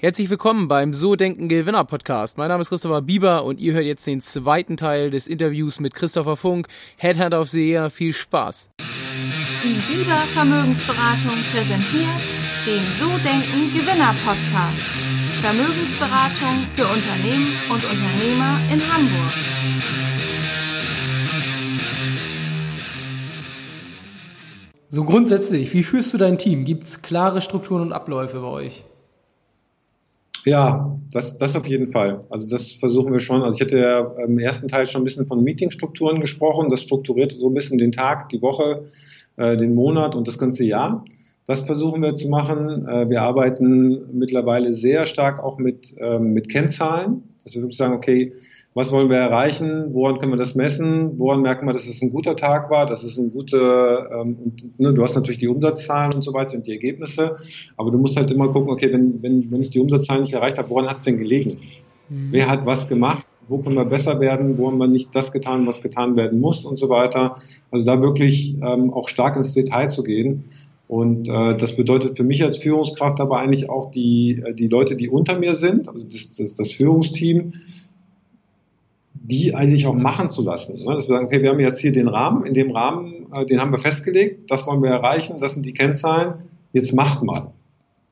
Herzlich willkommen beim So Denken Gewinner Podcast. Mein Name ist Christopher Bieber und ihr hört jetzt den zweiten Teil des Interviews mit Christopher Funk, Headhunter of the Year. Viel Spaß. Die Bieber Vermögensberatung präsentiert den So Denken Gewinner Podcast. Vermögensberatung für Unternehmen und Unternehmer in Hamburg. So grundsätzlich, wie führst du dein Team? Gibt es klare Strukturen und Abläufe bei euch? Ja, das, das auf jeden Fall. Also das versuchen wir schon. Also ich hatte ja im ersten Teil schon ein bisschen von Meetingstrukturen gesprochen. Das strukturiert so ein bisschen den Tag, die Woche, äh, den Monat und das ganze Jahr. Das versuchen wir zu machen. Äh, wir arbeiten mittlerweile sehr stark auch mit, ähm, mit Kennzahlen, dass wir wirklich sagen, okay, was wollen wir erreichen, woran können wir das messen, woran merken wir, dass es ein guter Tag war, dass es ein guter, ähm, ne, du hast natürlich die Umsatzzahlen und so weiter und die Ergebnisse, aber du musst halt immer gucken, okay, wenn, wenn, wenn ich die Umsatzzahlen nicht erreicht habe, woran hat es denn gelegen? Mhm. Wer hat was gemacht? Wo können wir besser werden? Wo haben wir nicht das getan, was getan werden muss und so weiter? Also da wirklich ähm, auch stark ins Detail zu gehen. Und äh, das bedeutet für mich als Führungskraft aber eigentlich auch die, äh, die Leute, die unter mir sind, also das, das, das Führungsteam, die eigentlich auch machen zu lassen. Ne? Dass wir sagen, okay, wir haben jetzt hier den Rahmen, in dem Rahmen, äh, den haben wir festgelegt, das wollen wir erreichen, das sind die Kennzahlen, jetzt macht mal.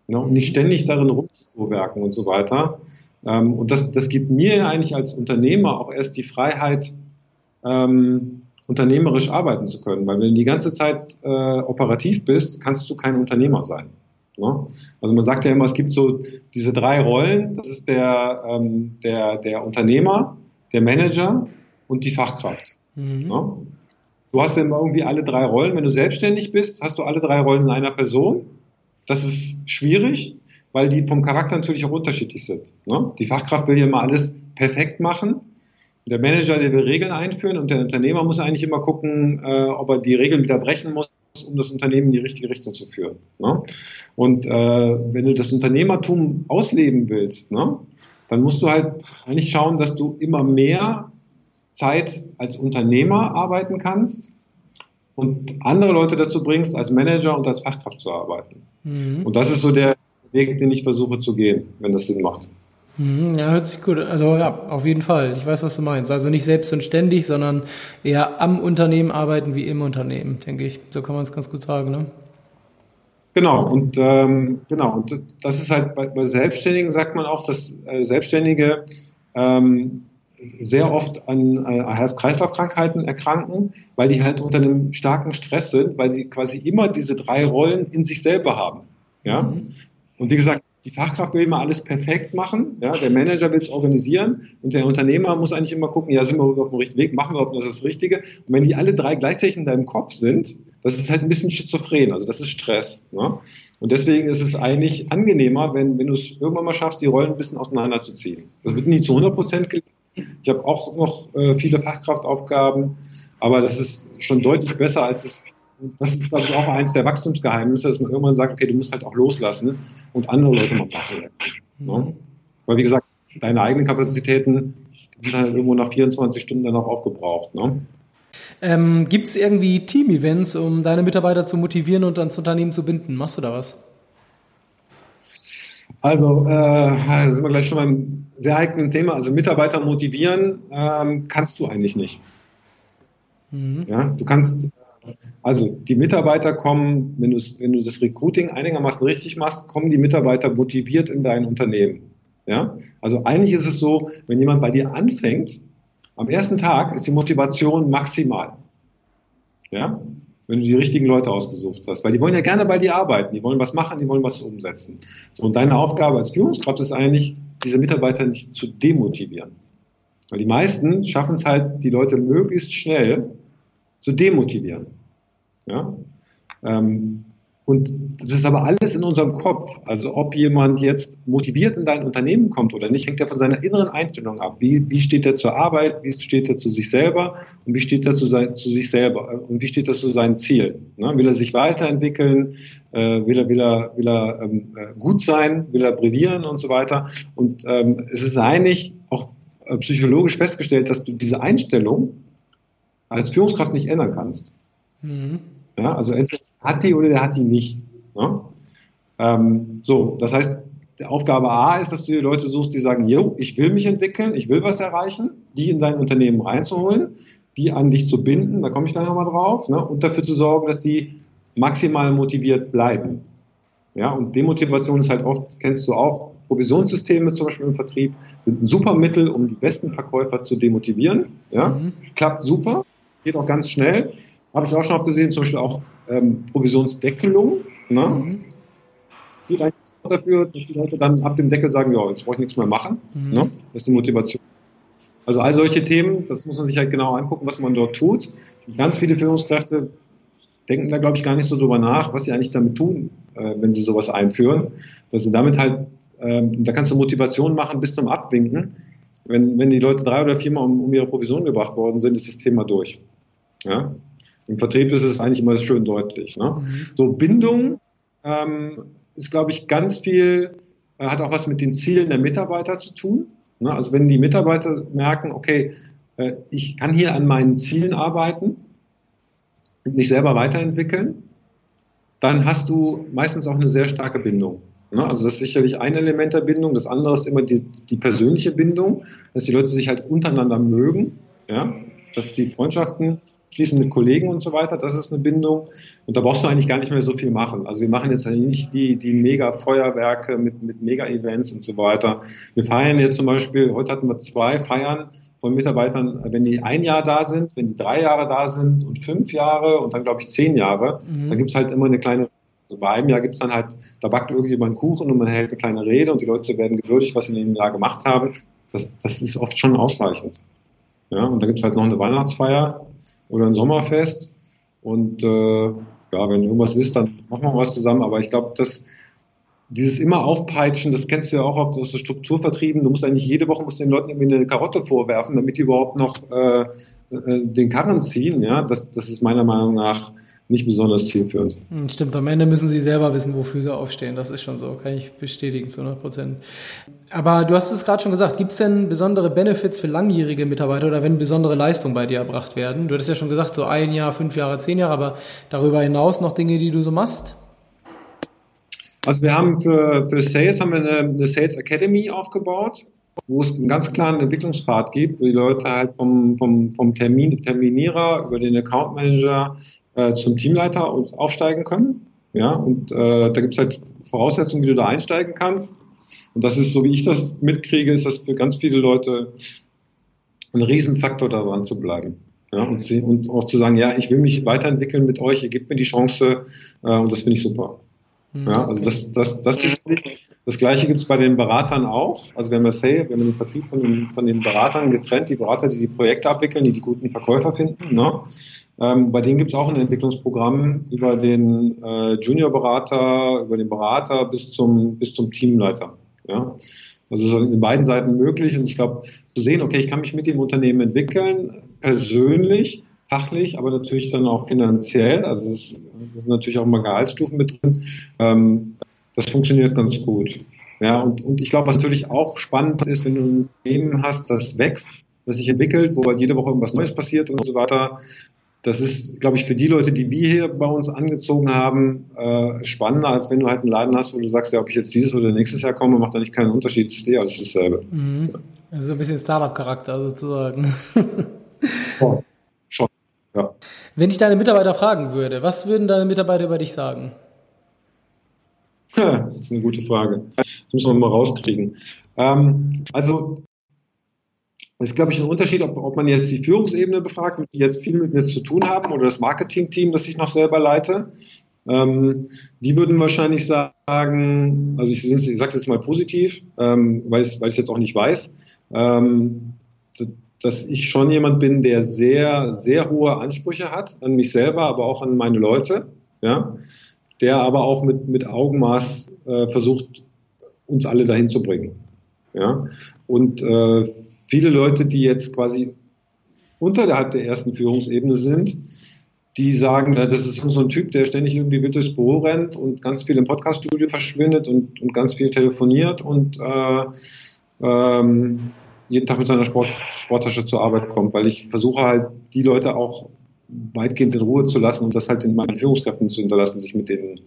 Ne? Und nicht ständig darin rumzuwerken und so weiter. Ähm, und das, das gibt mir eigentlich als Unternehmer auch erst die Freiheit, ähm, unternehmerisch arbeiten zu können. Weil wenn du die ganze Zeit äh, operativ bist, kannst du kein Unternehmer sein. Ne? Also man sagt ja immer, es gibt so diese drei Rollen. Das ist der, ähm, der, der Unternehmer, der Manager und die Fachkraft. Mhm. Ja? Du hast dann irgendwie alle drei Rollen. Wenn du selbstständig bist, hast du alle drei Rollen in einer Person. Das ist schwierig, weil die vom Charakter natürlich auch unterschiedlich sind. Ne? Die Fachkraft will ja mal alles perfekt machen. Der Manager, der will Regeln einführen und der Unternehmer muss eigentlich immer gucken, äh, ob er die Regeln wieder brechen muss, um das Unternehmen in die richtige Richtung zu führen. Ne? Und äh, wenn du das Unternehmertum ausleben willst, ne, dann musst du halt eigentlich schauen, dass du immer mehr Zeit als Unternehmer arbeiten kannst und andere Leute dazu bringst, als Manager und als Fachkraft zu arbeiten. Mhm. Und das ist so der Weg, den ich versuche zu gehen, wenn das Sinn macht. Mhm, ja, hört sich gut. Also ja, auf jeden Fall. Ich weiß, was du meinst. Also nicht selbst und ständig, sondern eher am Unternehmen arbeiten wie im Unternehmen, denke ich. So kann man es ganz gut sagen, ne? Genau, und ähm, genau, und das ist halt bei, bei Selbstständigen sagt man auch, dass äh, Selbstständige ähm, sehr oft an äh, Herz-Kreislauf-Krankheiten erkranken, weil die halt unter einem starken Stress sind, weil sie quasi immer diese drei Rollen in sich selber haben. Ja? Mhm. Und wie gesagt, die Fachkraft will immer alles perfekt machen, ja, der Manager will es organisieren und der Unternehmer muss eigentlich immer gucken, ja, sind wir auf dem richtigen Weg, machen wir überhaupt das Richtige? Und wenn die alle drei gleichzeitig in deinem Kopf sind, das ist halt ein bisschen schizophren, also das ist Stress. Ne? Und deswegen ist es eigentlich angenehmer, wenn, wenn du es irgendwann mal schaffst, die Rollen ein bisschen auseinanderzuziehen. Das wird nie zu 100 Prozent gelingen. Ich habe auch noch äh, viele Fachkraftaufgaben, aber das ist schon deutlich besser, als es das ist, glaube ich, auch eins der Wachstumsgeheimnisse, dass man irgendwann sagt, okay, du musst halt auch loslassen und andere Leute mal machen lassen. Ne? Mhm. Weil, wie gesagt, deine eigenen Kapazitäten sind halt irgendwo nach 24 Stunden dann auch aufgebraucht. Ne? Ähm, Gibt es irgendwie Team-Events, um deine Mitarbeiter zu motivieren und ans Unternehmen zu binden? Machst du da was? Also, äh, da sind wir gleich schon beim sehr heiklen Thema. Also, Mitarbeiter motivieren ähm, kannst du eigentlich nicht. Mhm. Ja, du kannst also die Mitarbeiter kommen, wenn, wenn du das Recruiting einigermaßen richtig machst, kommen die Mitarbeiter motiviert in dein Unternehmen. Ja? Also eigentlich ist es so, wenn jemand bei dir anfängt, am ersten Tag ist die Motivation maximal. Ja? Wenn du die richtigen Leute ausgesucht hast. Weil die wollen ja gerne bei dir arbeiten, die wollen was machen, die wollen was umsetzen. So, und deine Aufgabe als Führungskraft ist eigentlich, diese Mitarbeiter nicht zu demotivieren. Weil die meisten schaffen es halt, die Leute möglichst schnell zu demotivieren. Ja? Ähm, und das ist aber alles in unserem Kopf. Also ob jemand jetzt motiviert in dein Unternehmen kommt oder nicht, hängt ja von seiner inneren Einstellung ab. Wie, wie steht er zur Arbeit, wie steht er zu sich selber und wie steht er zu, sein, zu sich selber und wie steht er zu seinen Zielen. Ne? Will er sich weiterentwickeln? Äh, will er, will er, will er ähm, äh, gut sein? Will er brillieren und so weiter? Und ähm, es ist eigentlich auch äh, psychologisch festgestellt, dass du diese Einstellung als Führungskraft nicht ändern kannst. Mhm. Ja, also entweder hat die oder der hat die nicht. Ne? Ähm, so, das heißt, Aufgabe A ist, dass du die Leute suchst, die sagen, jo, ich will mich entwickeln, ich will was erreichen, die in dein Unternehmen reinzuholen, die an dich zu binden, da komme ich gleich nochmal drauf, ne, und dafür zu sorgen, dass die maximal motiviert bleiben. Ja, und Demotivation ist halt oft, kennst du auch, Provisionssysteme zum Beispiel im Vertrieb sind ein super Mittel, um die besten Verkäufer zu demotivieren. Ja, mhm. klappt super, geht auch ganz schnell. Habe ich auch schon oft gesehen, zum Beispiel auch ähm, Provisionsdeckelung. Ne? Mhm. Geht eigentlich dafür, dass die Leute dann ab dem Deckel sagen, ja, jetzt brauche ich nichts mehr machen. Mhm. Ne? Das ist die Motivation. Also all solche Themen, das muss man sich halt genau angucken, was man dort tut. Ganz viele Führungskräfte denken da, glaube ich, gar nicht so drüber nach, was sie eigentlich damit tun, äh, wenn sie sowas einführen. Dass sie damit halt, äh, da kannst du Motivation machen bis zum Abwinken. Wenn, wenn die Leute drei oder viermal um, um ihre Provision gebracht worden sind, ist das Thema durch. Ja? Im Vertrieb ist es eigentlich immer schön deutlich. Ne? Mhm. So, Bindung ähm, ist, glaube ich, ganz viel, äh, hat auch was mit den Zielen der Mitarbeiter zu tun. Ne? Also wenn die Mitarbeiter merken, okay, äh, ich kann hier an meinen Zielen arbeiten und mich selber weiterentwickeln, dann hast du meistens auch eine sehr starke Bindung. Ne? Also das ist sicherlich ein Element der Bindung. Das andere ist immer die, die persönliche Bindung, dass die Leute sich halt untereinander mögen, ja? dass die Freundschaften schließen mit Kollegen und so weiter, das ist eine Bindung. Und da brauchst du eigentlich gar nicht mehr so viel machen. Also wir machen jetzt nicht die, die Mega-Feuerwerke mit, mit Mega-Events und so weiter. Wir feiern jetzt zum Beispiel, heute hatten wir zwei Feiern von Mitarbeitern, wenn die ein Jahr da sind, wenn die drei Jahre da sind und fünf Jahre und dann glaube ich zehn Jahre, mhm. dann gibt's halt immer eine kleine also bei einem Jahr gibt's dann halt, da backt irgendjemand einen Kuchen und man hält eine kleine Rede und die Leute werden gewürdigt, was sie in dem Jahr gemacht haben. Das, das ist oft schon ausreichend. Ja, und da gibt's halt noch eine Weihnachtsfeier oder ein Sommerfest. Und äh, ja, wenn irgendwas ist, dann machen wir was zusammen. Aber ich glaube, dass dieses immer aufpeitschen, das kennst du ja auch aus der Strukturvertrieben. Du musst eigentlich jede Woche musst den Leuten irgendwie eine Karotte vorwerfen, damit die überhaupt noch äh, den Karren ziehen. Ja, das, das ist meiner Meinung nach nicht besonders zielführend. Hm, stimmt, am Ende müssen sie selber wissen, wofür sie aufstehen. Das ist schon so, kann ich bestätigen zu 100 Prozent. Aber du hast es gerade schon gesagt, gibt es denn besondere Benefits für langjährige Mitarbeiter oder wenn besondere Leistungen bei dir erbracht werden? Du hattest ja schon gesagt, so ein Jahr, fünf Jahre, zehn Jahre, aber darüber hinaus noch Dinge, die du so machst? Also wir haben für, für Sales haben wir eine, eine Sales Academy aufgebaut, wo es einen ganz klaren Entwicklungspfad gibt, wo die Leute halt vom, vom, vom Termin, Terminierer über den Account Manager äh, zum Teamleiter aufsteigen können. Ja, und äh, da gibt es halt Voraussetzungen, wie du da einsteigen kannst. Und das ist, so wie ich das mitkriege, ist das für ganz viele Leute ein Riesenfaktor, daran zu bleiben. Ja, und, und auch zu sagen, ja, ich will mich weiterentwickeln mit euch, ihr gebt mir die Chance äh, und das finde ich super. Mhm. Ja, also das, das, das ist Das Gleiche gibt es bei den Beratern auch. Also wir haben das Sale, wir haben den Vertrieb von den, von den Beratern getrennt, die Berater, die die Projekte abwickeln, die die guten Verkäufer finden. Ne? Ähm, bei denen gibt es auch ein Entwicklungsprogramm über den äh, Juniorberater, über den Berater bis zum, bis zum Teamleiter. Ja? Also es ist in beiden Seiten möglich und ich glaube, zu sehen, okay, ich kann mich mit dem Unternehmen entwickeln, persönlich, fachlich, aber natürlich dann auch finanziell. Also es sind natürlich auch mal Gehaltsstufen mit drin. Ähm, das funktioniert ganz gut. Ja, und, und ich glaube, was natürlich auch spannend ist, wenn du ein Unternehmen hast, das wächst, das sich entwickelt, wo halt jede Woche irgendwas Neues passiert und so weiter, das ist, glaube ich, für die Leute, die wir hier bei uns angezogen haben, äh, spannender, als wenn du halt einen Laden hast, wo du sagst, ja, ob ich jetzt dieses oder nächstes Jahr komme, macht da nicht keinen Unterschied. Ich stehe alles dasselbe. Mhm. Also ein bisschen Startup-Charakter sozusagen. Schon, ja. Wenn ich deine Mitarbeiter fragen würde, was würden deine Mitarbeiter über dich sagen? das ist eine gute Frage. Das müssen wir mal rauskriegen. Ähm, also das ist, glaube ich, ein Unterschied, ob, ob man jetzt die Führungsebene befragt, die jetzt viel mit mir zu tun haben, oder das Marketing-Team, das ich noch selber leite. Ähm, die würden wahrscheinlich sagen, also ich, ich sage es jetzt mal positiv, ähm, weil ich es jetzt auch nicht weiß, ähm, dass ich schon jemand bin, der sehr, sehr hohe Ansprüche hat an mich selber, aber auch an meine Leute, ja, der aber auch mit, mit Augenmaß äh, versucht, uns alle dahin zu bringen. Ja, und äh, viele Leute, die jetzt quasi unterhalb der ersten Führungsebene sind, die sagen, das ist so ein Typ, der ständig irgendwie wild durchs Büro rennt und ganz viel im Podcaststudio verschwindet und, und ganz viel telefoniert und äh, ähm, jeden Tag mit seiner Sport, Sporttasche zur Arbeit kommt, weil ich versuche halt, die Leute auch weitgehend in Ruhe zu lassen und das halt in meinen Führungskräften zu hinterlassen, sich mit denen,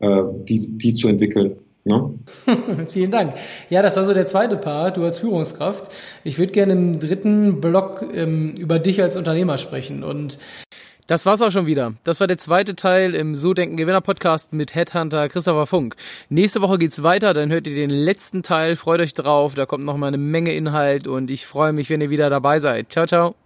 äh, die, die zu entwickeln. Ne? Vielen Dank. Ja, das war so der zweite Part, du als Führungskraft. Ich würde gerne im dritten Block ähm, über dich als Unternehmer sprechen. Und das war's auch schon wieder. Das war der zweite Teil im So Denken Gewinner Podcast mit Headhunter Christopher Funk. Nächste Woche geht's weiter, dann hört ihr den letzten Teil. Freut euch drauf, da kommt noch mal eine Menge Inhalt und ich freue mich, wenn ihr wieder dabei seid. Ciao, ciao.